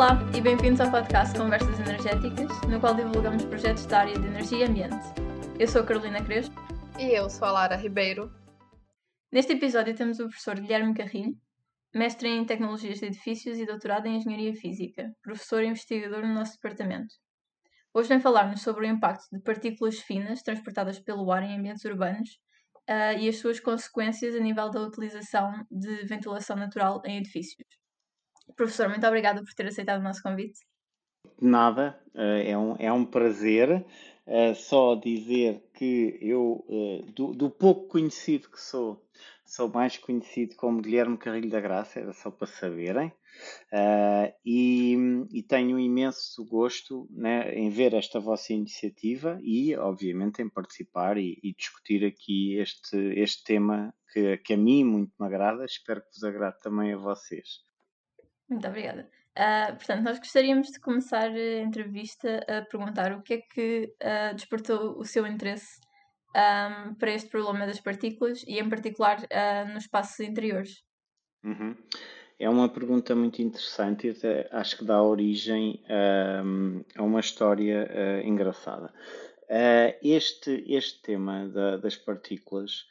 Olá e bem-vindos ao podcast Conversas Energéticas, no qual divulgamos projetos da área de energia e ambiente. Eu sou a Carolina Crespo. E eu sou a Lara Ribeiro. Neste episódio temos o professor Guilherme Carrilho, mestre em Tecnologias de Edifícios e doutorado em Engenharia Física, professor e investigador no nosso departamento. Hoje vem falar-nos sobre o impacto de partículas finas transportadas pelo ar em ambientes urbanos uh, e as suas consequências a nível da utilização de ventilação natural em edifícios. Professor, muito obrigada por ter aceitado o nosso convite. Nada, eh, é um, é um prazer. Eh, só dizer que eu, eh, do, do, pouco conhecido que sou, sou mais conhecido como Guilherme Carrilho da Graça, era só para saberem. e, e, tenho um imenso gosto né, em ver esta vossa iniciativa e, obviamente, em participar e, e discutir aqui este, este tema que, que a mim muito me agrada. Espero que vos agrade também a vocês. Muito obrigada. Uh, portanto, nós gostaríamos de começar a entrevista a perguntar o que é que uh, despertou o seu interesse um, para este problema das partículas e, em particular, uh, nos espaços interiores. Uhum. É uma pergunta muito interessante e até acho que dá origem a uma história engraçada. este, este tema da, das partículas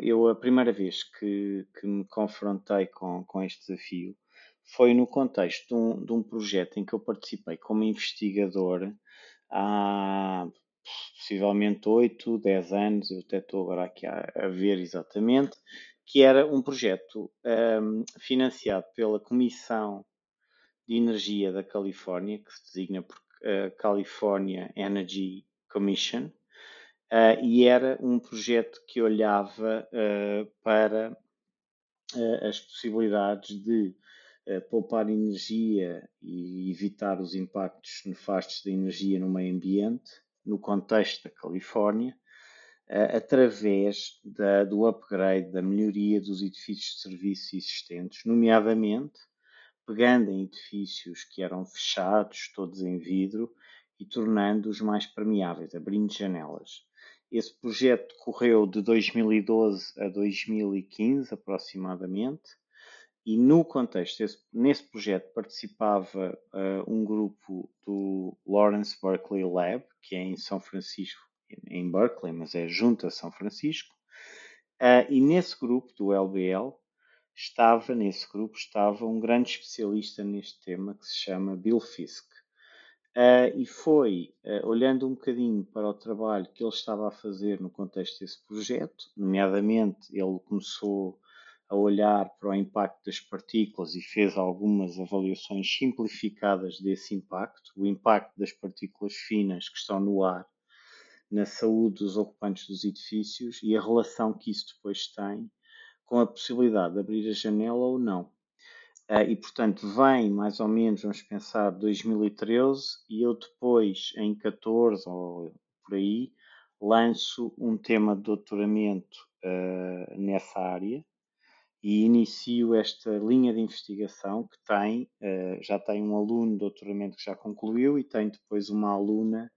eu, a primeira vez que, que me confrontei com, com este desafio foi no contexto de um, de um projeto em que eu participei como investigador há possivelmente 8, 10 anos, eu até estou agora aqui a, a ver exatamente, que era um projeto um, financiado pela Comissão de Energia da Califórnia, que se designa por uh, California Energy Commission, Uh, e era um projeto que olhava uh, para uh, as possibilidades de poupar energia e evitar os impactos nefastos da energia no meio ambiente, no contexto da Califórnia, através da, do upgrade, da melhoria dos edifícios de serviço existentes, nomeadamente pegando em edifícios que eram fechados, todos em vidro, e tornando-os mais permeáveis, abrindo janelas. Esse projeto correu de 2012 a 2015 aproximadamente, e no contexto, esse, nesse projeto participava uh, um grupo do Lawrence Berkeley Lab, que é em São Francisco, em Berkeley, mas é junto a São Francisco, uh, e nesse grupo do LBL estava, nesse grupo estava um grande especialista neste tema que se chama Bill Fisk. Uh, e foi uh, olhando um bocadinho para o trabalho que ele estava a fazer no contexto desse projeto, nomeadamente ele começou a olhar para o impacto das partículas e fez algumas avaliações simplificadas desse impacto, o impacto das partículas finas que estão no ar na saúde dos ocupantes dos edifícios e a relação que isso depois tem com a possibilidade de abrir a janela ou não. Uh, e portanto vem mais ou menos, vamos pensar, 2013 e eu depois, em 14 ou por aí, lanço um tema de doutoramento uh, nessa área e inicio esta linha de investigação que tem, uh, já tem um aluno de doutoramento que já concluiu e tem depois uma aluna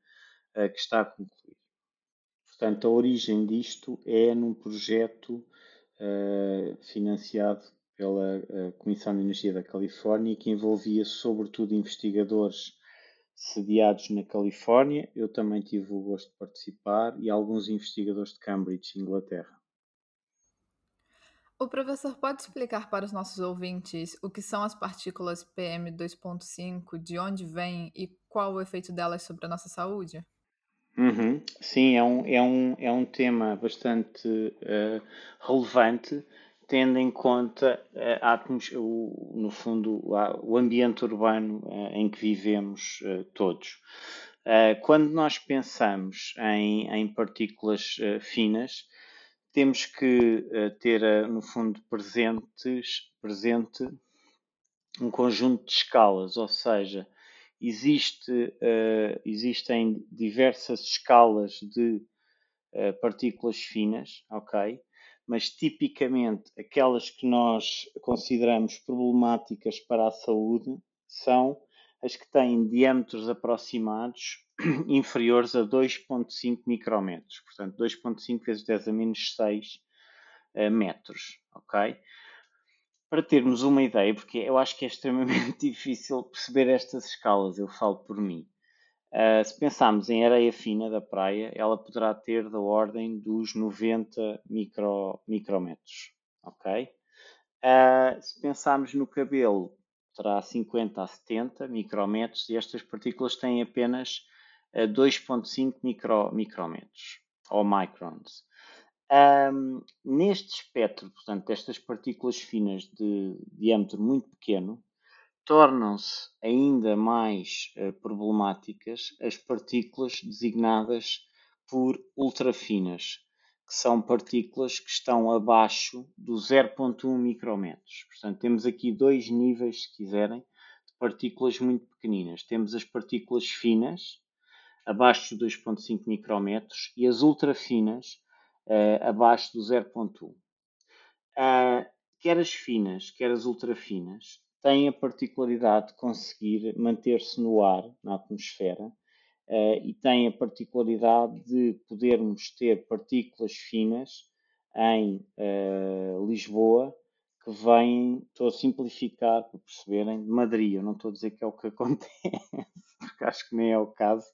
que está a concluir. Portanto, a origem disto é num projeto financiado pela uh, Comissão de Energia da Califórnia, que envolvia sobretudo investigadores sediados na Califórnia. Eu também tive o gosto de participar e alguns investigadores de Cambridge, Inglaterra. O professor pode explicar para os nossos ouvintes o que são as partículas PM2.5, de onde vêm e qual o efeito delas sobre a nossa saúde? Uhum. Sim, é um, é, um, é um tema bastante uh, relevante tendo em conta eh, o, no fundo o ambiente urbano eh, em que vivemos eh, todos. Quando nós pensamos em, em partículas finas, temos que ter, no fundo, presentes, presente um conjunto de escalas, ou seja, existe, existem diversas escalas de partículas finas, ok? Mas tipicamente aquelas que nós consideramos problemáticas para a saúde são as que têm diâmetros aproximados inferiores a 2,5 micrometros, portanto 2,5 vezes 10 a menos 6 uh, metros, ok? para termos uma ideia, porque eu acho que é extremamente difícil perceber estas escalas, eu falo por mim. Uh, se pensarmos em areia fina da praia, ela poderá ter da ordem dos 90 micro, micrometros, ok? Uh, se pensarmos no cabelo, terá 50 a 70 micrometros e estas partículas têm apenas uh, 2,5 micro, micrometros, ou microns. Um, neste espectro, portanto, destas partículas finas de diâmetro muito pequeno, tornam-se ainda mais uh, problemáticas as partículas designadas por ultrafinas, que são partículas que estão abaixo do 0.1 micrometros. Portanto, temos aqui dois níveis, se quiserem, de partículas muito pequeninas. Temos as partículas finas, abaixo dos 2.5 micrometros, e as ultrafinas, uh, abaixo do 0.1. Uh, ah, quer as finas, quer as ultrafinas, têm a particularidade de conseguir manter-se no ar, na atmosfera, uh, e têm a particularidade de podermos ter partículas finas em uh, Lisboa que vêm, estou a simplificar para perceberem, de Madrid. Eu não estou a dizer que é o que acontece, porque acho que nem é o caso,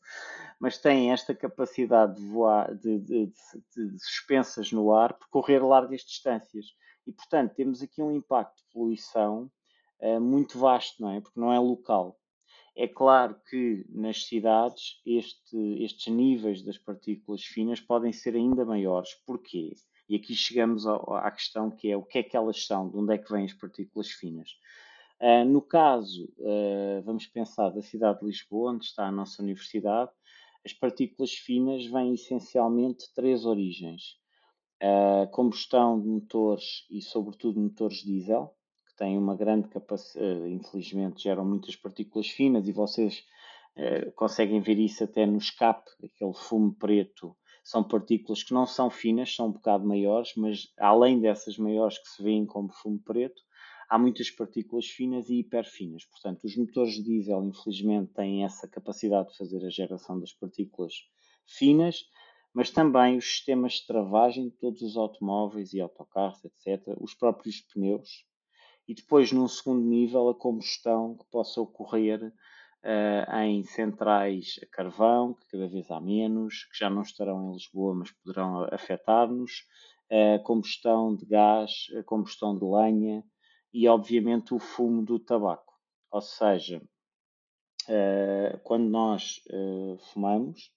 mas têm esta capacidade de voar, de, de, de, de suspensas no ar, percorrer largas distâncias. E, portanto, temos aqui um impacto de poluição uh, muito vasto, não é? Porque não é local. É claro que nas cidades este, estes níveis das partículas finas podem ser ainda maiores. Porquê? E aqui chegamos à questão que é o que é que elas são, de onde é que vêm as partículas finas. Uh, no caso, uh, vamos pensar da cidade de Lisboa, onde está a nossa universidade, as partículas finas vêm essencialmente de três origens. A combustão de motores e, sobretudo, motores diesel, têm uma grande capacidade, eh, infelizmente, geram muitas partículas finas e vocês uh, conseguem ver isso até no escape, aquele fumo preto. São partículas que não são finas, são um bocado maiores, mas além dessas maiores que se veem como fumo preto, há muitas partículas finas e hiperfinas. Portanto, os motores de diesel, infelizmente, têm essa capacidade de fazer a geração das partículas finas, mas também os sistemas de travagem de todos os automóveis e autocarros, etc., os próprios pneus, e depois, num segundo nível, a combustão que possa ocorrer uh, em centrais a carvão, que cada vez há menos, que já não estarão em Lisboa, mas poderão afetar-nos, uh, combustão de gás, combustão de lenha, e, obviamente, o fumo do tabaco. Ou seja, uh, quando nós uh, fumamos,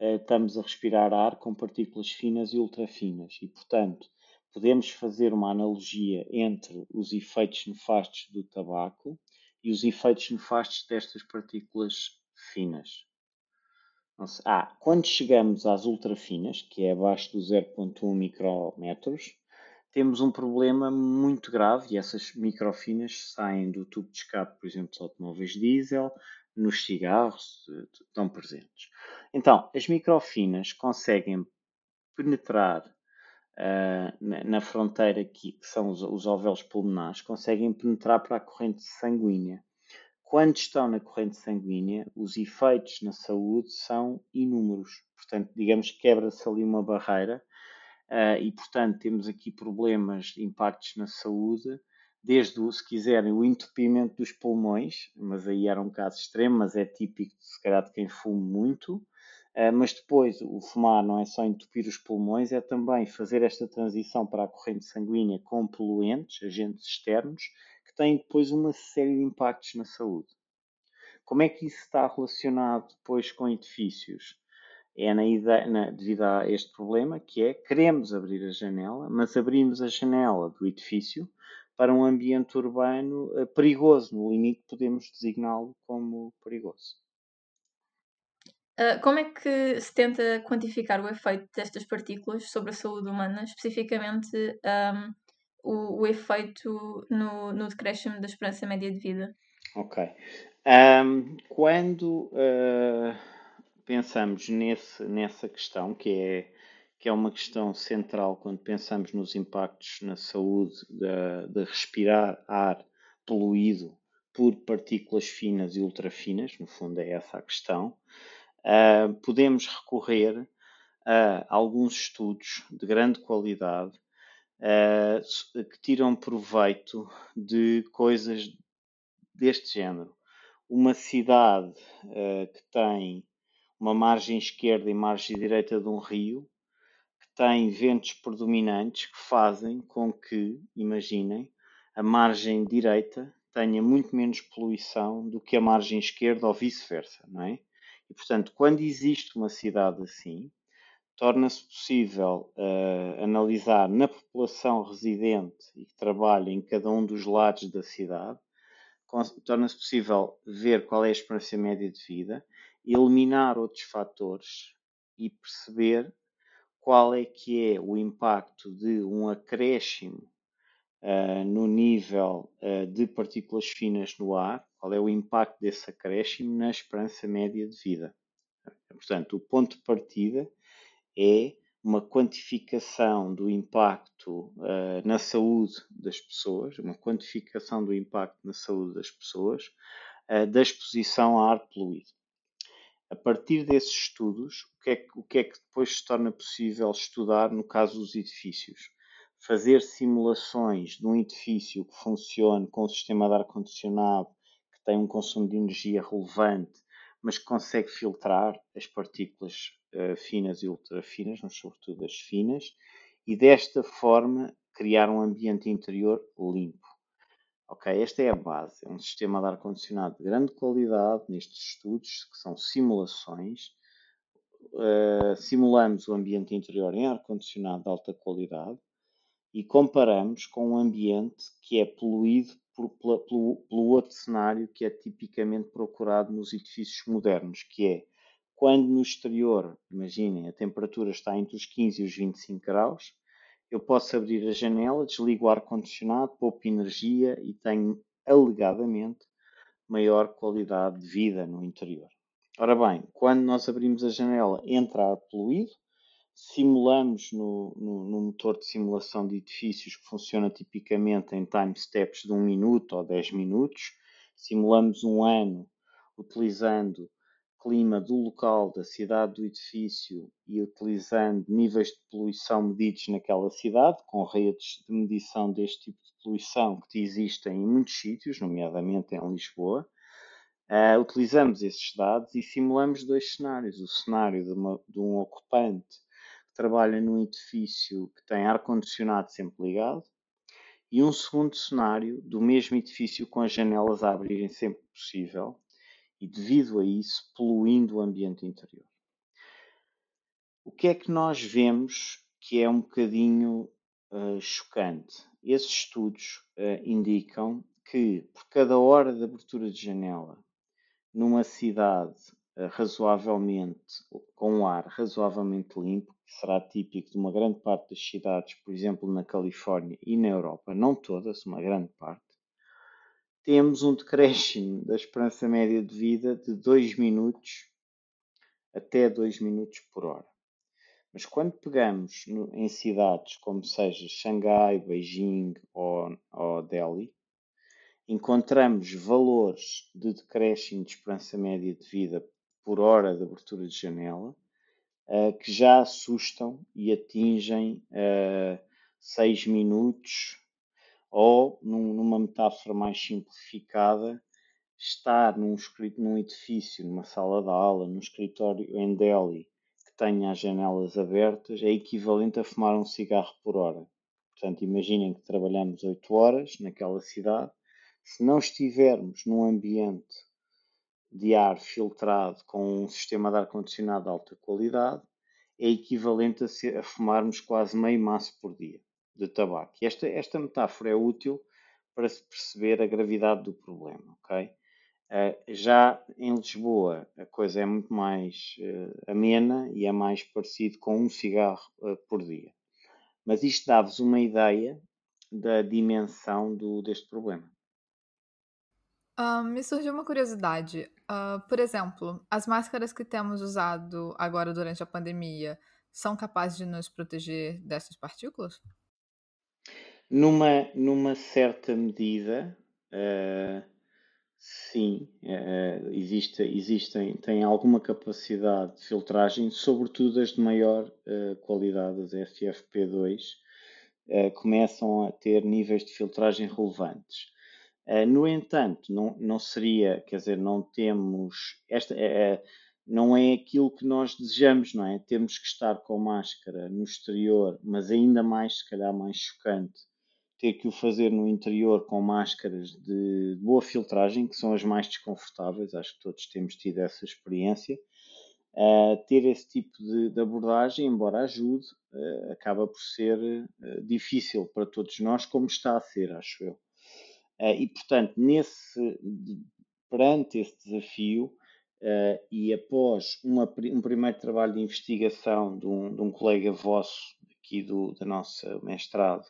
estamos a respirar ar com partículas finas e ultrafinas e, portanto, podemos fazer uma analogia entre os efeitos nefastos do tabaco e os efeitos nefastos destas partículas finas. Ah, quando chegamos às ultrafinas, que é abaixo do 0.1 micrometros, temos um problema muito grave e essas microfinas saem do tubo de escape, por exemplo, dos automóveis diesel, nos cigarros, eh, estão presentes. Então, as microfinas conseguem penetrar uh, na, na, fronteira aqui, que são os, os alvéolos pulmonares, conseguem penetrar para a corrente sanguínea. Quando estão na corrente sanguínea, os efeitos na saúde são inúmeros. Portanto, digamos que quebra-se ali uma barreira uh, e, portanto, temos aqui problemas, impactos na saúde, desde, o, se quiserem, o entupimento dos pulmões, mas aí era um caso extremo, mas é típico, se calhar, de quem fuma muito. Uh, mas depois, o fumar não é só entupir os pulmões, é também fazer esta transição para a corrente sanguínea com poluentes, agentes externos, que têm depois uma série de impactos na saúde. Como é que isso está relacionado depois com edifícios? é na ideia, na, devido a este problema, que é queremos abrir a janela, mas abrimos a janela do edifício para um ambiente urbano uh, perigoso. No limite, podemos designá-lo como perigoso. Uh, como é que se tenta quantificar o efeito destas partículas sobre a saúde humana, especificamente um, o, o, efeito no, no decréscimo da esperança média de vida? Ok. Um, quando. Uh pensamos nesse, nessa questão, que é, que é uma questão central quando pensamos nos impactos na saúde de, de respirar ar poluído por partículas finas e ultrafinas, no fundo é essa a questão, uh, podemos recorrer a alguns estudos de grande qualidade uh, que tiram proveito de coisas deste género. Uma cidade uh, que tem uma margem esquerda e margem direita de um rio, que tem ventos predominantes que fazem com que, imaginem, a margem direita tenha muito menos poluição do que a margem esquerda ou vice-versa, não é? E, portanto, quando existe uma cidade assim, torna-se possível uh, analisar na população residente e que trabalha em cada um dos lados da cidade, torna-se possível ver qual é a esperança média de vida, eliminar outros fatores e perceber qual é que é o impacto de um acréscimo uh, no nível uh, de partículas finas no ar, qual é o impacto desse acréscimo na esperança média de vida. Portanto, o ponto de partida é uma quantificação do impacto uh, na saúde das pessoas, uma quantificação do impacto na saúde das pessoas uh, da exposição a ar poluído. A partir desses estudos, o que, é que, o que é que depois se torna possível estudar no caso dos edifícios? Fazer simulações de um edifício que funcione com um sistema de ar-condicionado, que tem um consumo de energia relevante, mas que consegue filtrar as partículas uh, finas e ultrafinas, mas sobretudo as finas, e desta forma criar um ambiente interior limpo. Ok, esta é a base. É um sistema de ar-condicionado de grande qualidade nestes estudos, que são simulações. Uh, simulamos o ambiente interior em ar-condicionado de alta qualidade e comparamos com um ambiente que é poluído por, pelo, pelo outro cenário que é tipicamente procurado nos edifícios modernos, que é quando no exterior, imaginem, a temperatura está entre os 15 e os 25 graus, eu posso abrir a janela, desligo o ar-condicionado, poupo energia e tenho, alegadamente, maior qualidade de vida no interior. Ora bem, quando nós abrimos a janela, entra ar poluído, simulamos no, no, no, motor de simulação de edifícios que funciona tipicamente em time steps de 1 minuto ou 10 minutos. Simulamos um ano utilizando clima do local, da cidade do edifício e utilizando níveis de poluição medidos naquela cidade, com redes de medição deste tipo de poluição que existem em muitos sítios, nomeadamente em Lisboa. Uh, utilizamos esses dados e simulamos dois cenários. O cenário de, uma, de um ocupante trabalha num edifício que tem ar-condicionado sempre ligado, e um segundo cenário do mesmo edifício com as janelas a abrirem sempre possível, e devido a isso, poluindo o ambiente interior. O que é que nós vemos que é um bocadinho uh, chocante? Esses estudos uh, indicam que por cada hora de abertura de janela numa cidade razoavelmente com um ar razoavelmente limpo, será típico de uma grande parte das cidades, por exemplo, na Califórnia e na Europa, não todas, uma grande parte, temos um decréscimo da esperança média de vida de 2 minutos até 2 minutos por hora. Mas quando pegamos no, em cidades como seja Xangai, Beijing ou, ou Delhi, encontramos valores de decréscimo de esperança média de vida por hora de abertura de janela uh, que já assustam e atingem uh, eh, 6 minutos, ou, num, numa metáfora mais simplificada, estar num, num edifício, numa sala de aula, num escritório em Delhi, que tenha as janelas abertas, é equivalente a fumar um cigarro por hora. Portanto, imaginem que trabalhamos 8 horas naquela cidade. Se não estivermos num ambiente de ar filtrado com um sistema de ar-condicionado de alta qualidade é equivalente a, a, fumarmos quase meio maço por dia de tabaco. Esta, esta metáfora é útil para se perceber a gravidade do problema, ok? Uh, já em Lisboa a coisa é muito mais uh, amena e é mais parecido com um cigarro uh, por dia. Mas isto dá-vos uma ideia da dimensão do, deste problema. Uh, me surgiu uma curiosidade. Uh, por exemplo, as máscaras que temos usado agora durante a pandemia são capazes de nos proteger dessas partículas? Numa, numa certa medida, uh, sim, uh, existe, existem, têm alguma capacidade de filtragem, sobretudo as de maior uh, qualidade, as FFP2, uh, começam a ter níveis de filtragem relevantes. Uh, no entanto, não, não seria, quer dizer, não temos, esta é, não é aquilo que nós desejamos, não é? Temos que estar com máscara no exterior, mas ainda mais, se calhar mais chocante, ter que o fazer no interior com máscaras de boa filtragem, que são as mais desconfortáveis, acho que todos temos tido essa experiência. Uh, ter esse tipo de, de abordagem, embora ajude, uh, acaba por ser uh, difícil para todos nós, como está a ser, acho eu. E, portanto, nesse, perante esse desafio, e após uma, um primeiro trabalho de investigação de um, de um colega vosso, aqui do, da nossa mestrado,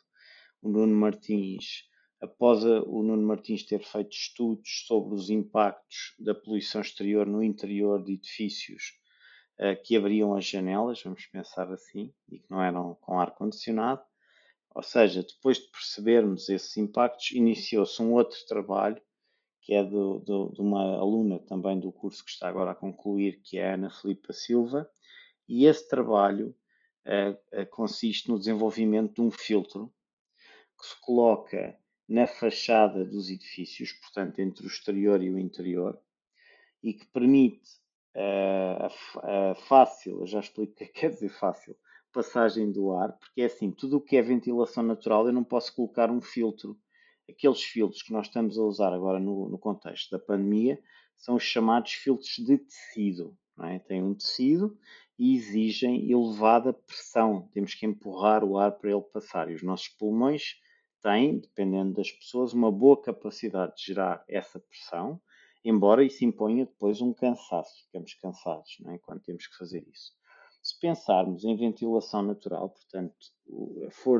o Nuno Martins, após a, o Nuno Martins ter feito estudos sobre os impactos da poluição exterior no interior de edifícios uh, que abriam as janelas, vamos pensar assim, e que não eram com ar-condicionado. Ou seja, depois de percebermos esses impactos, iniciou-se um outro trabalho, que é do, do, de uma aluna também do curso que está agora a concluir, que é a Ana Filipa Silva, e esse trabalho uh, uh, consiste no desenvolvimento de um filtro que se coloca na fachada dos edifícios, portanto, entre o exterior e o interior, e que permite uh, a, a, fácil, eu já explico o que é quer dizer fácil, passagem do ar, porque é assim, tudo o que é ventilação natural eu não posso colocar um filtro. Aqueles filtros que nós estamos a usar agora no, no contexto da pandemia são os chamados filtros de tecido. Não é? Tem um tecido e exigem elevada pressão. Temos que empurrar o ar para ele passar. E os nossos pulmões tem, dependendo das pessoas, uma boa capacidade de gerar essa pressão, embora isso imponha depois um cansaço, ficamos cansados é? quando temos que fazer isso. Se pensarmos em ventilação natural, portanto,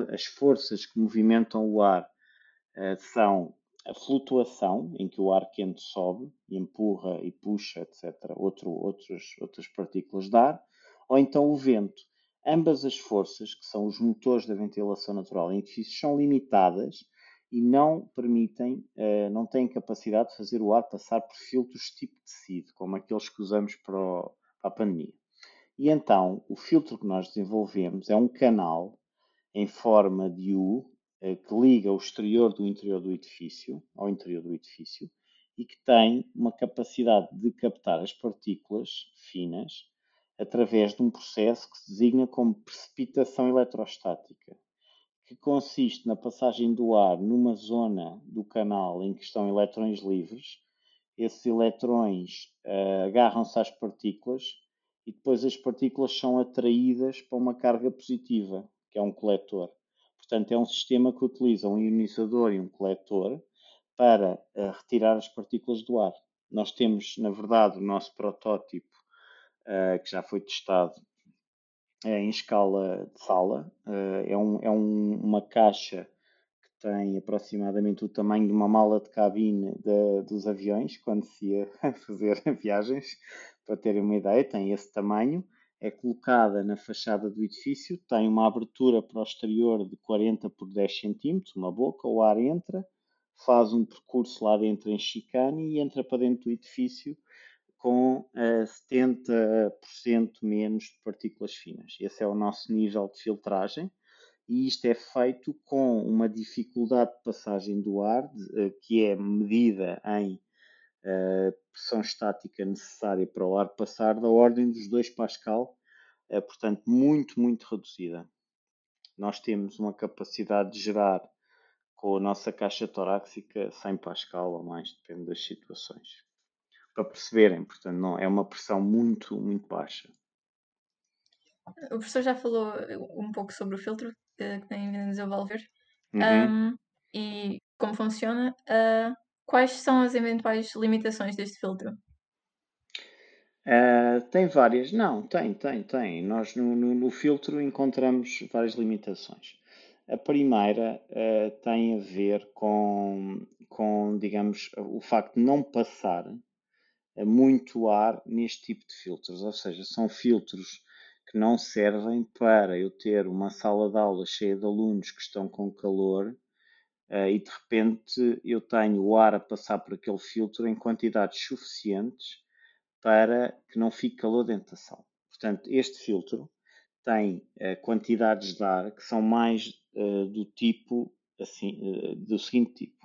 as forças que movimentam o ar eh, são a flutuação, em que o ar quente sobe, empurra e puxa, etc., outro, outros, outras partículas de ar, ou então o vento, Ambas as forças, que são os motores da ventilação natural em edifícios, são limitadas e não permitem, uh, não têm capacidade de fazer o ar passar por filtros tipo tecido, como aqueles que usamos para a pandemia. E então, o filtro que nós desenvolvemos é um canal em forma de U uh, que liga o exterior do interior do edifício ao interior do edifício e que tem uma capacidade de captar as partículas finas através de um processo que se designa como precipitação eletrostática, que consiste na passagem do ar numa zona do canal em que estão eletrões livres. Esses eletrões uh, agarram-se às partículas e depois as partículas são atraídas para uma carga positiva, que é um coletor. Portanto, é um sistema que utiliza um ionizador e um coletor para uh, retirar as partículas do ar. Nós temos, na verdade, o nosso protótipo uh, que já foi testado é em escala de sala. Uh, é um, é um, uma caixa que tem aproximadamente o tamanho de uma mala de cabine de, dos aviões, quando se ia fazer viagens, para terem uma ideia, tem esse tamanho. É colocada na fachada do edifício, tem uma abertura para o exterior de 40 por 10 cm, uma boca, o ar entra, faz um percurso lá dentro em chicane e entra para dentro do edifício com uh, eh, 70% menos de partículas finas. Esse é o nosso nível de filtragem e isto é feito com uma dificuldade de passagem do ar, uh, que é medida em uh, pressão estática necessária para o ar passar, da ordem dos 2 Pascal, portanto, muito, muito reduzida. Nós temos uma capacidade de gerar com a nossa caixa torácica 100 Pascal ou mais, depende das situações para perceberem. Portanto, não, é uma pressão muito, muito baixa. O professor já falou um pouco sobre o filtro que tem vindo a desenvolver uhum. um, e como funciona. Uh, quais são as eventuais limitações deste filtro? Uh, tem várias, não, tem, tem, tem. Nós no, no, no filtro encontramos várias limitações. A primeira uh, tem a ver com, com, digamos, o facto de não passar muito ar neste tipo de filtros, ou seja, são filtros que não servem para eu ter uma sala de aula cheia de alunos que estão com calor e de repente eu tenho o ar a passar por aquele filtro em quantidades suficientes para que não fique calor dentro da sala. Portanto, este filtro tem uh, quantidades de ar que são mais uh, do tipo assim, do seguinte tipo.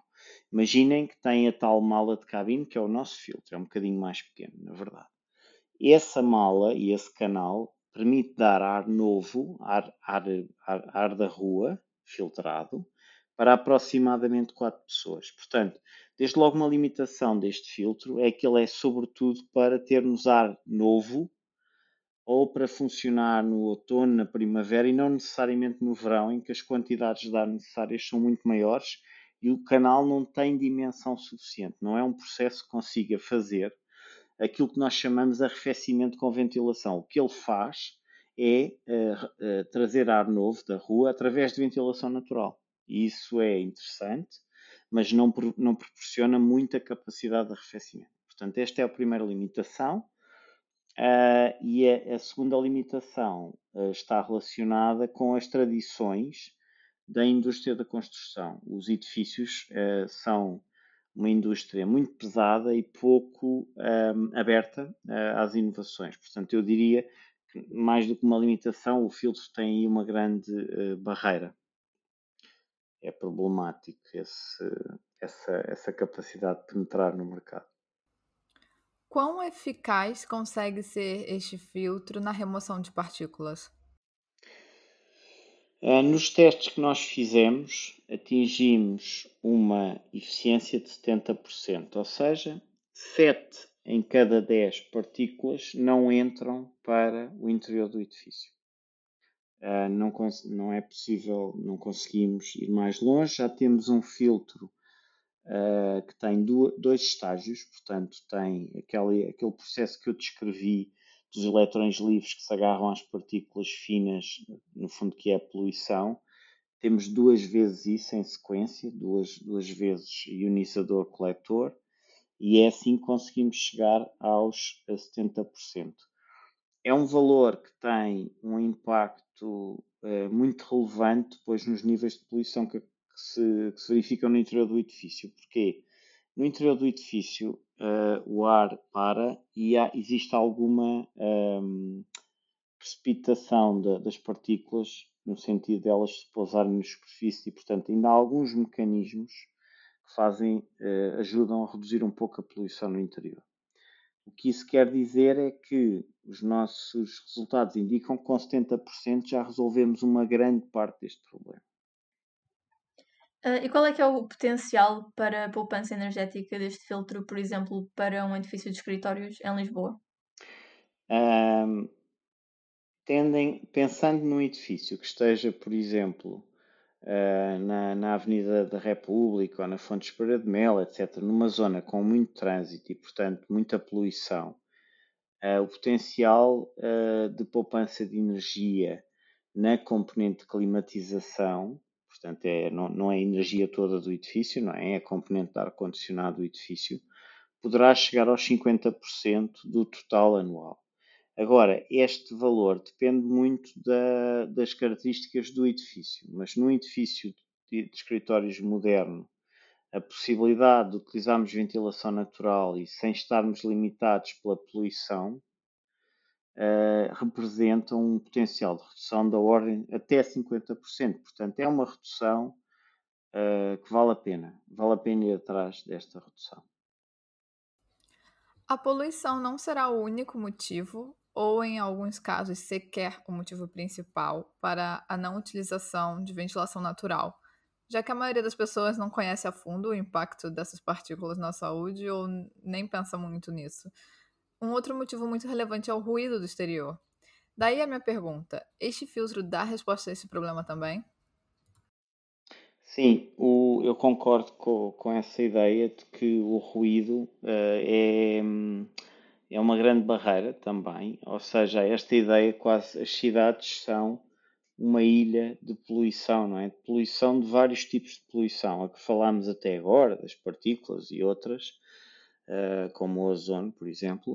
Imaginem que tem a tal mala de cabine que é o nosso filtro, é um bocadinho mais pequeno, na verdade. Essa mala e esse canal permite dar ar novo, ar, ar, ar, ar da rua, filtrado, para aproximadamente 4 pessoas. Portanto, desde logo uma limitação deste filtro é que ele é sobretudo para termos ar novo ou para funcionar no outono, na primavera e não necessariamente no verão, em que as quantidades de ar necessárias são muito maiores e o canal não tem dimensão suficiente. Não é um processo que consiga fazer aquilo que nós chamamos de arrefecimento com ventilação. O que ele faz é uh, uh, trazer ar novo da rua através de ventilação natural. E isso é interessante, mas não, não proporciona muita capacidade de arrefecimento. Portanto, esta é a primeira limitação. Uh, e a, a, segunda limitação uh, está relacionada com as tradições da indústria da construção. Os edifícios uh, são uma indústria muito pesada e pouco um, aberta às inovações. Portanto, eu diria que, mais do que uma limitação, o filtro tem aí uma grande barreira. É problemático esse, essa, essa capacidade de penetrar no mercado. Quão eficaz consegue ser este filtro na remoção de partículas? Eh, nos testes que nós fizemos, atingimos uma eficiência de 70%, ou seja, 7 em cada 10 partículas não entram para o interior do edifício. Eh, não, não é possível, não conseguimos ir mais longe, já temos um filtro uh, que tem dois estágios, portanto, tem aquele, aquele processo que eu descrevi dos elétrons livres que se agarram às partículas finas, no fundo, que é a poluição. Temos duas vezes isso em sequência, duas, duas vezes ionizador-coletor, e é assim que conseguimos chegar aos 70%. É um valor que tem um impacto uh, muito relevante depois nos níveis de poluição que, que se, que se verificam no interior do edifício. Porquê? No interior do edifício uh, o ar para e há, existe alguma um, ehm, precipitação de, das partículas no sentido de elas se pousarem na superfície e, portanto, ainda há alguns mecanismos que fazem, uh, ajudam a reduzir um pouco a poluição no interior. O que isso quer dizer é que os nossos resultados indicam que com 70% já resolvemos uma grande parte deste problema. Uh, e qual é que é o potencial para a poupança energética deste filtro, por exemplo, para um edifício de escritórios em Lisboa? Um, tendem, pensando num edifício que esteja, por exemplo, uh, na, na Avenida da República ou na Fonte Espera de Mel, etc., numa zona com muito trânsito e, portanto, muita poluição, uh, o potencial de poupança de energia na componente de climatização Portanto, é, não, não é a energia toda do edifício, não é? é a componente de ar-condicionado do edifício. Poderá chegar aos 50% do total anual. Agora, este valor depende muito da, das características do edifício, mas num edifício de, de escritórios moderno, a possibilidade de utilizarmos ventilação natural e sem estarmos limitados pela poluição uh, representam um potencial de redução da ordem até 50%. Portanto, é uma redução uh, que vale a pena. Vale a pena ir atrás desta redução. A poluição não será o único motivo, ou em alguns casos sequer o motivo principal, para a não utilização de ventilação natural, já que a maioria das pessoas não conhece a fundo o impacto dessas partículas na saúde ou nem pensa muito nisso. Um outro motivo muito relevante é o ruído do exterior. Daí a minha pergunta: este filtro dá resposta a esse problema também? Sim, o, eu concordo com, com, essa ideia de que o ruído uh, é, é uma grande barreira também. Ou seja, esta ideia quase as cidades são uma ilha de poluição, não é? De poluição de vários tipos de poluição, a que falámos até agora, das partículas e outras, uh, como o ozono, por exemplo,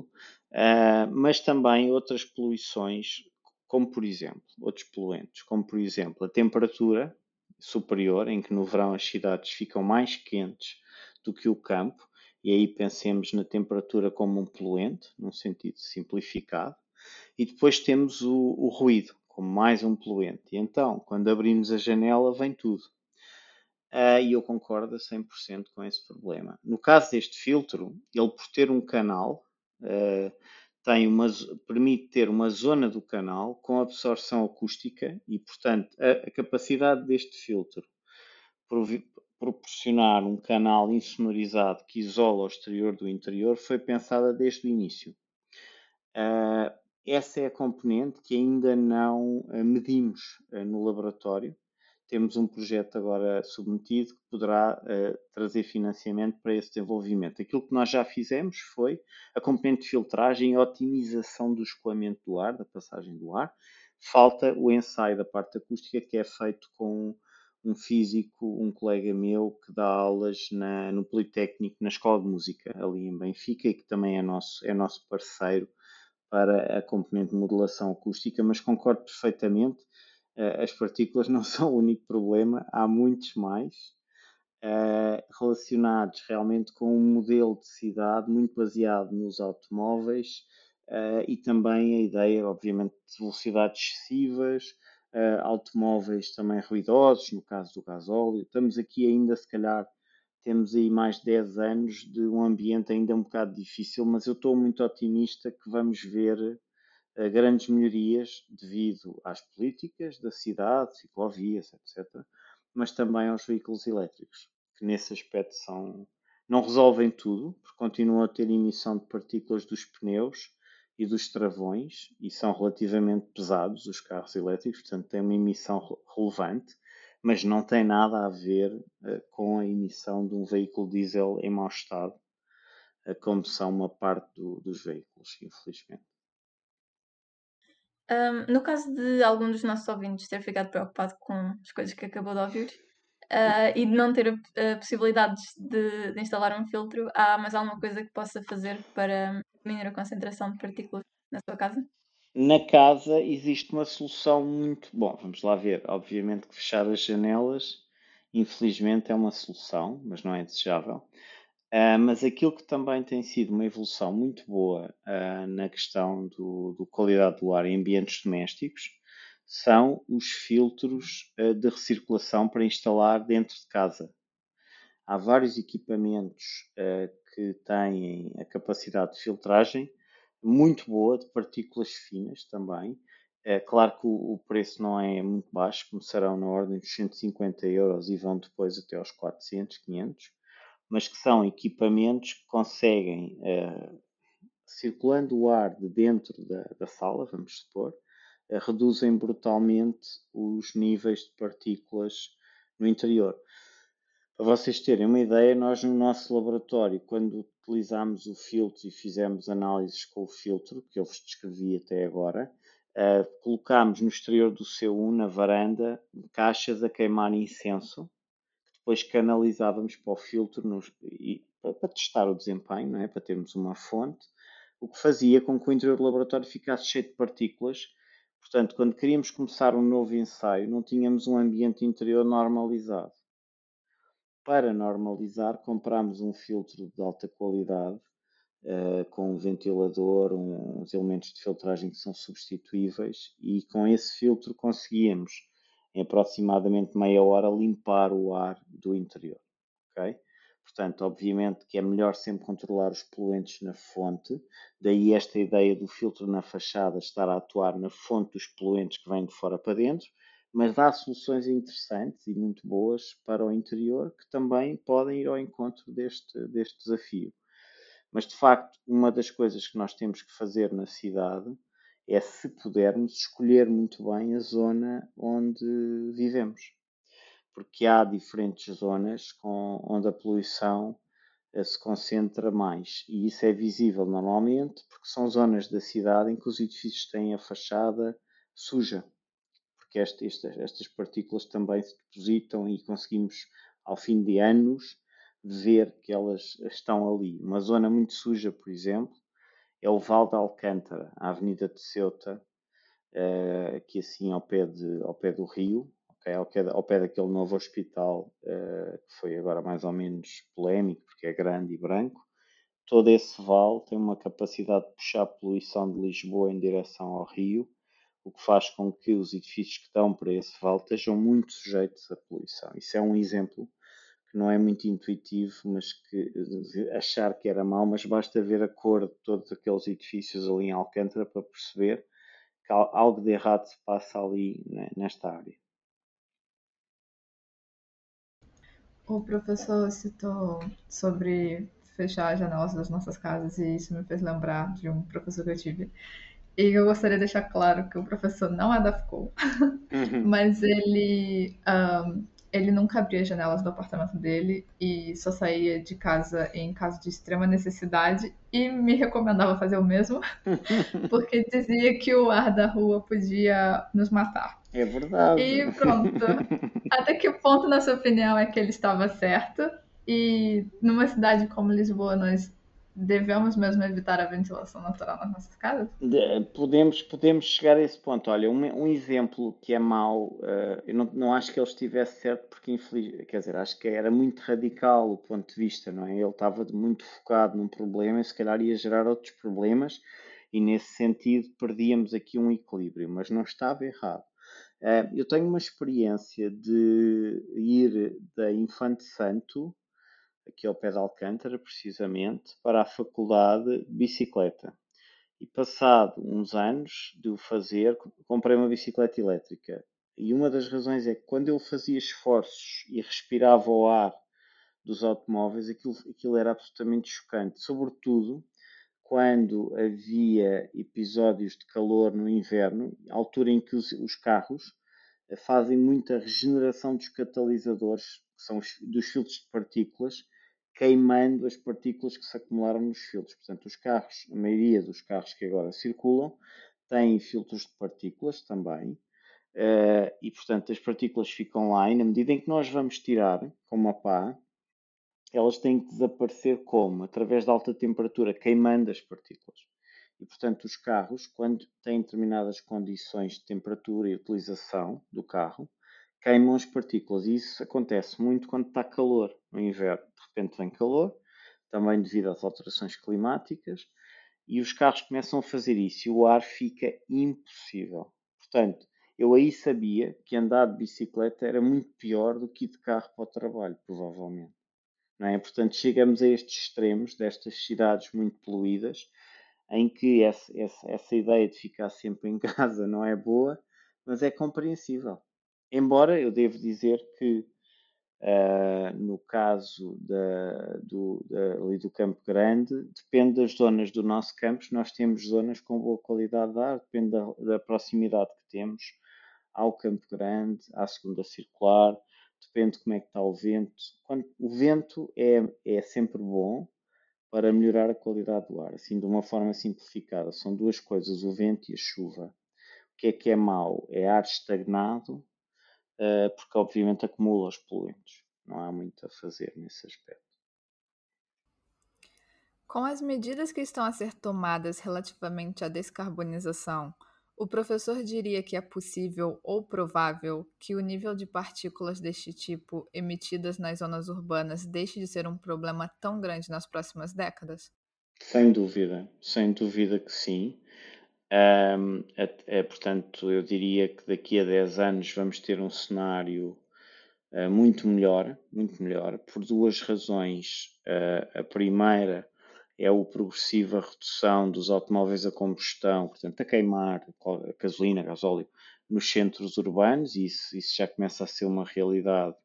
uh, mas também outras poluições, como por exemplo, outros poluentes, como por exemplo a temperatura superior, em que no verão as cidades ficam mais quentes do que o campo, e aí pensemos na temperatura como um poluente, num sentido simplificado. E depois temos o, o ruído, como mais um poluente. E então, quando abrimos a janela, vem tudo. Uh, e eu concordo a 100% com esse problema. No caso deste filtro, ele por ter um canal, uh, tem uma, permite ter uma zona do canal com absorção acústica e, portanto, a, a capacidade deste filtro proporcionar um canal insonorizado que isola o exterior do interior foi pensada desde o início. Uh, essa é a componente que ainda não uh, medimos uh, no laboratório. Temos um projeto agora submetido que poderá trazer financiamento para esse desenvolvimento. Aquilo que nós já fizemos foi a componente de filtragem e otimização do escoamento do ar, da passagem do ar. Falta o ensaio da parte acústica que é feito com um físico, um colega meu que dá aulas na, no Politécnico, na Escola de Música, ali em Benfica, e que também é nosso, é nosso parceiro para a componente de modulação acústica, mas concordo perfeitamente, uh, as partículas não são o único problema, há muitos mais, uh, relacionados realmente com um modelo de cidade muito baseado nos automóveis, uh, e também a ideia, obviamente, de velocidades excessivas, uh, automóveis também ruidosos, no caso do gasóleo. Estamos aqui ainda, se calhar, temos aí mais de 10 anos de um ambiente ainda um bocado difícil, mas eu estou muito otimista que vamos ver uh, grandes melhorias devido às políticas da cidade, ciclovias, etc., mas também aos veículos elétricos, que nesse aspecto são, não resolvem tudo, porque continuam a ter emissão de partículas dos pneus, e dos travões, e são relativamente pesados os carros elétricos, portanto têm uma emissão relevante, mas não tem nada a ver uh, com a emissão de um veículo diesel em mau estado, uh, como são uma parte do, dos veículos, infelizmente. Um, no caso de algum dos nossos ouvintes ter ficado preocupado com as coisas que acabou de ouvir uh, e de não ter possibilidades de, de instalar um filtro, há mais alguma coisa que possa fazer para diminuir a concentração de partículas na sua casa? Na casa existe uma solução muito. Bom, vamos lá ver. Obviamente que fechar as janelas, infelizmente, é uma solução, mas não é desejável. Uh, mas aquilo que também tem sido uma evolução muito boa uh, na questão do, do, qualidade do ar em ambientes domésticos são os filtros uh, de recirculação para instalar dentro de casa. Há vários equipamentos que têm a capacidade de filtragem muito boa, de partículas finas também. É claro que o, preço não é muito baixo, começarão na ordem dos 150 euros e vão depois até aos 400, 500, mas que são equipamentos que conseguem, uh, circulando o ar de dentro da, da sala, vamos supor, uh, reduzem brutalmente os níveis de partículas no interior. Para vocês terem uma ideia, nós no nosso laboratório, quando utilizámos o filtro e fizemos análises com o filtro, que eu vos descrevi até agora, uh, colocámos no exterior do C1, na varanda, caixas a queimar incenso, que depois canalizávamos para o filtro nos, e, para, testar o desempenho, não é? para termos uma fonte, o que fazia com que o interior do laboratório ficasse cheio de partículas. Portanto, quando queríamos começar um novo ensaio, não tínhamos um ambiente interior normalizado. Para normalizar, compramos um filtro de alta qualidade, uh, com um ventilador, um, uns elementos de filtragem que são substituíveis, e com esse filtro conseguíamos, em aproximadamente meia hora, limpar o ar do interior. Okay? Portanto, obviamente que é melhor sempre controlar os poluentes na fonte, daí esta ideia do filtro na fachada estar a atuar na fonte dos poluentes que vêm de fora para dentro, mas dá soluções interessantes e muito boas para o interior que também podem ir ao encontro deste, deste desafio. Mas de facto, uma das coisas que nós temos que fazer na cidade é, se pudermos, escolher muito bem a zona onde vivemos. Porque há diferentes zonas com, onde a poluição eh, se concentra mais. E isso é visível normalmente porque são zonas da cidade em que os edifícios têm a fachada suja porque este, estas, estas partículas também se depositam e conseguimos, ao fim de anos, ver que elas estão ali. Uma zona muito suja, por exemplo, é o Val de Alcântara, a Avenida de Ceuta, uh, aqui assim ao pé, de, ao pé do rio, okay? ao, pé, ao pé daquele novo hospital uh, que foi agora mais ou menos polémico, porque é grande e branco. Todo esse vale tem uma capacidade de puxar a poluição de Lisboa em direção ao rio o que faz com que os edifícios que estão para esse vale estejam muito sujeitos à poluição. Isso é um exemplo que não é muito intuitivo, mas que achar que era mau, mas basta ver a cor de todos aqueles edifícios ali em Alcântara para perceber que algo de errado se passa ali né, nesta área. O professor citou sobre fechar as janelas das nossas casas e isso me fez lembrar de um professor que eu tive. E eu gostaria de deixar claro que o professor não é da FCO, uhum. mas ele um, ele nunca abria as janelas do apartamento dele e só saía de casa em caso de extrema necessidade e me recomendava fazer o mesmo, porque dizia que o ar da rua podia nos matar. É verdade. E pronto. Até que ponto, na sua opinião, é que ele estava certo? E numa cidade como Lisboa, nós devemos mesmo evitar a ventilação natural nas nossas casas? Podemos, podemos chegar a esse ponto. Olha, um, um exemplo que é mau, uh, eu não, não acho que ele estivesse certo, porque infeliz, quer dizer, acho que era muito radical o ponto de vista, não é? Ele estava muito focado num problema e se calhar ia gerar outros problemas, e nesse sentido perdíamos aqui um equilíbrio, mas não estava errado. Uh, eu tenho uma experiência de ir da Infante Santo aqui ao pé de Alcântara, precisamente, para a faculdade de bicicleta. E passado uns anos de o fazer, comprei uma bicicleta elétrica. E uma das razões é que quando eu fazia esforços e respirava o ar dos automóveis, aquilo, aquilo era absolutamente chocante. Sobretudo quando havia episódios de calor no inverno, altura em que os, os carros fazem muita regeneração dos catalisadores, que são os, dos filtros de partículas, queimando as partículas que se acumularam nos filtros. Portanto, os carros, a maioria dos carros que agora circulam, têm filtros de partículas também. Uh, e, portanto, as partículas ficam lá e, na medida em que nós vamos tirar com uma pá, elas têm que desaparecer como? Através da alta temperatura, queimando as partículas. E, portanto, os carros, quando têm determinadas condições de temperatura e utilização do carro, queimam as partículas. E isso acontece muito quando está calor no inverno. De repente vem calor, também devido às alterações climáticas, e os carros começam a fazer isso e o ar fica impossível. Portanto, eu aí sabia que andar de bicicleta era muito pior do que ir de carro para o trabalho, provavelmente. Não é? Portanto, chegamos a estes extremos destas cidades muito poluídas, em que essa, essa, essa ideia de ficar sempre em casa não é boa, mas é compreensível. Embora eu devo dizer que uh, no caso da, do, da, ali do Campo Grande, depende das zonas do nosso campus, nós temos zonas com boa qualidade de ar, depende da, da proximidade que temos ao Campo Grande, à segunda circular, depende de como é que está o vento. Quando, o vento é, é sempre bom para melhorar a qualidade do ar, assim de uma forma simplificada. São duas coisas, o vento e a chuva. O que é que é mau? É ar estagnado porque obviamente acumula os poluentes. Não há muito a fazer nesse aspecto. Com as medidas que estão a ser tomadas relativamente à descarbonização, o professor diria que é possível ou provável que o nível de partículas deste tipo emitidas nas zonas urbanas deixe de ser um problema tão grande nas próximas décadas? Sem dúvida, sem dúvida que sim. Um, é, é, portanto, eu diria que daqui a 10 anos vamos ter um cenário uh, muito melhor, muito melhor, por duas razões. Uh, a primeira é a progressiva redução dos automóveis a combustão, portanto, a queimar a gasolina, gasóleo, nos centros urbanos, e isso, isso já começa a ser uma realidade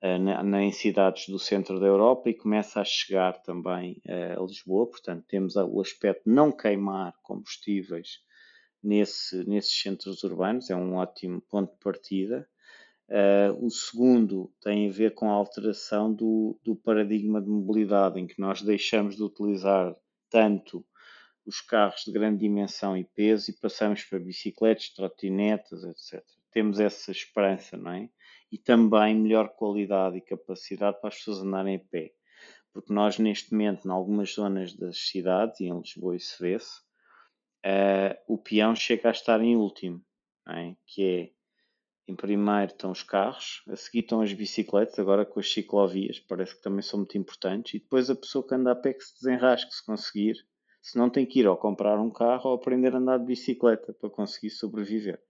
na, na, em cidades do centro da Europa e começa a chegar também uh, a Lisboa. Portanto, temos o aspecto de não queimar combustíveis nesse, nesses centros urbanos, é um ótimo ponto de partida. Uh, o segundo tem a ver com a alteração do, do paradigma de mobilidade, em que nós deixamos de utilizar tanto os carros de grande dimensão e peso e passamos para bicicletas, trotinetas, etc. Temos essa esperança, não é? E também melhor qualidade e capacidade para as pessoas andarem a pé. Porque nós, neste momento, em algumas zonas das cidades, e em Lisboa isso vê-se, uh, o peão chega a estar em último, é? que é em primeiro estão os carros, a seguir estão as bicicletas, agora com as ciclovias, parece que também são muito importantes, e depois a pessoa que anda a pé que se desenrasque se conseguir, Senão tem que ir ou comprar um carro ou aprender a andar de bicicleta para conseguir sobreviver.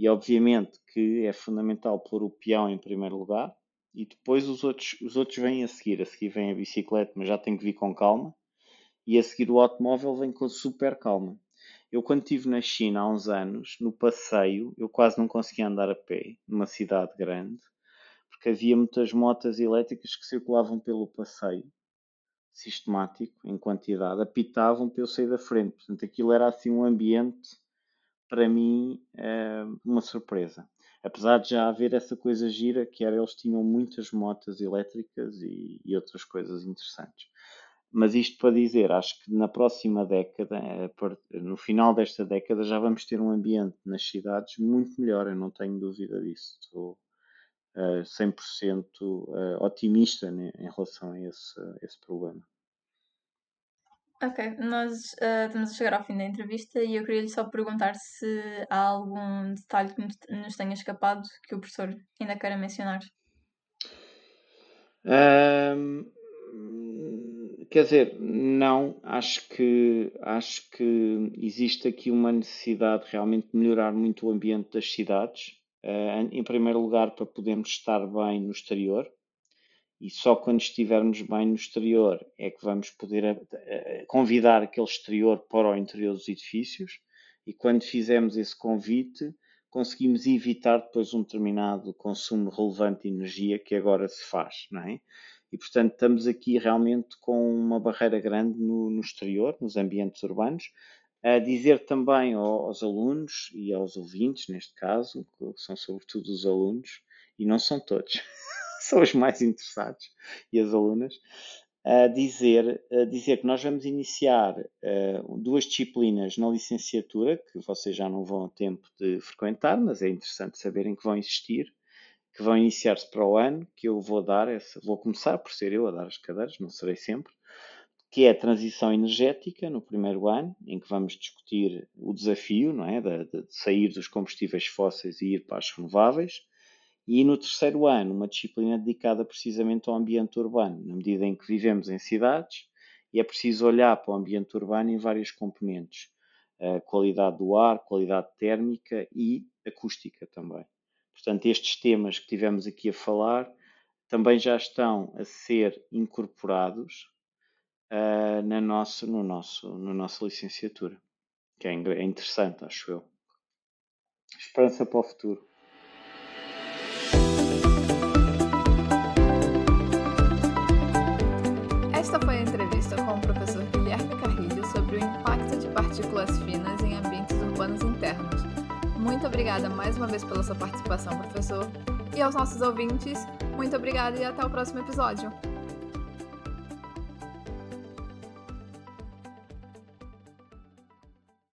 E obviamente que é fundamental pôr o peão em primeiro lugar e depois os outros, os outros vêm a seguir. A seguir vem a bicicleta, mas já tem que vir com calma. E a seguir o automóvel vem com super calma. Eu, quando estive na China há uns anos, no passeio, eu quase não conseguia andar a pé, numa cidade grande, porque havia muitas motas elétricas que circulavam pelo passeio, sistemático, em quantidade, apitavam para eu sair da frente. Portanto, aquilo era assim um ambiente, para mim, eh, uma surpresa. Apesar de já haver essa coisa gira, que era eles tinham muitas motas elétricas e, e outras coisas interessantes. Mas isto para dizer, acho que na próxima década, eh, no final desta década, já vamos ter um ambiente nas cidades muito melhor, eu não tenho dúvida disso. Estou uh, 100% uh, otimista né, em relação a esse, a esse problema. Ok, nós uh, estamos a chegar ao fim da entrevista e eu queria lhe só perguntar se há algum detalhe que nos tenha escapado que o professor ainda queira mencionar. Um Quer dizer, não, acho que, acho que existe aqui uma necessidade realmente de melhorar muito o ambiente das cidades. Uh, em primeiro lugar, para podermos estar bem no exterior, e só quando estivermos bem no exterior é que vamos poder uh, convidar aquele exterior para o interior dos edifícios, e quando fizermos esse convite, conseguimos evitar depois um determinado consumo relevante de energia que agora se faz, não é? E, portanto, estamos aqui realmente com uma barreira grande no, no exterior, nos ambientes urbanos. A dizer também aos alunos e aos ouvintes, neste caso, que são sobretudo os alunos, e não são todos, são os mais interessados e as alunas, a dizer, a dizer que nós vamos iniciar uh, duas disciplinas na licenciatura, que vocês já não vão a tempo de frequentar, mas é interessante saberem que vão existir, que vão iniciar-se para o ano, que eu vou dar, essa, vou começar por ser eu a dar as cadeiras, não serei sempre, que é a transição energética no primeiro ano, em que vamos discutir o desafio não é, de, de sair dos combustíveis fósseis e ir para as renováveis, e no terceiro ano, uma disciplina dedicada precisamente ao ambiente urbano, na medida em que vivemos em cidades e é preciso olhar para o ambiente urbano em várias componentes. A qualidade do ar, qualidade térmica e acústica também. Portanto, estes temas que tivemos aqui a falar também já estão a ser incorporados uh, na nossa, no nosso, no nossa licenciatura, que é, é interessante, acho eu. Esperança para o futuro. Finas em ambientes urbanos internos muito obrigada mais uma vez pela sua participação, professor. E aos nossos ouvintes, muito obrigada e até o próximo episódio.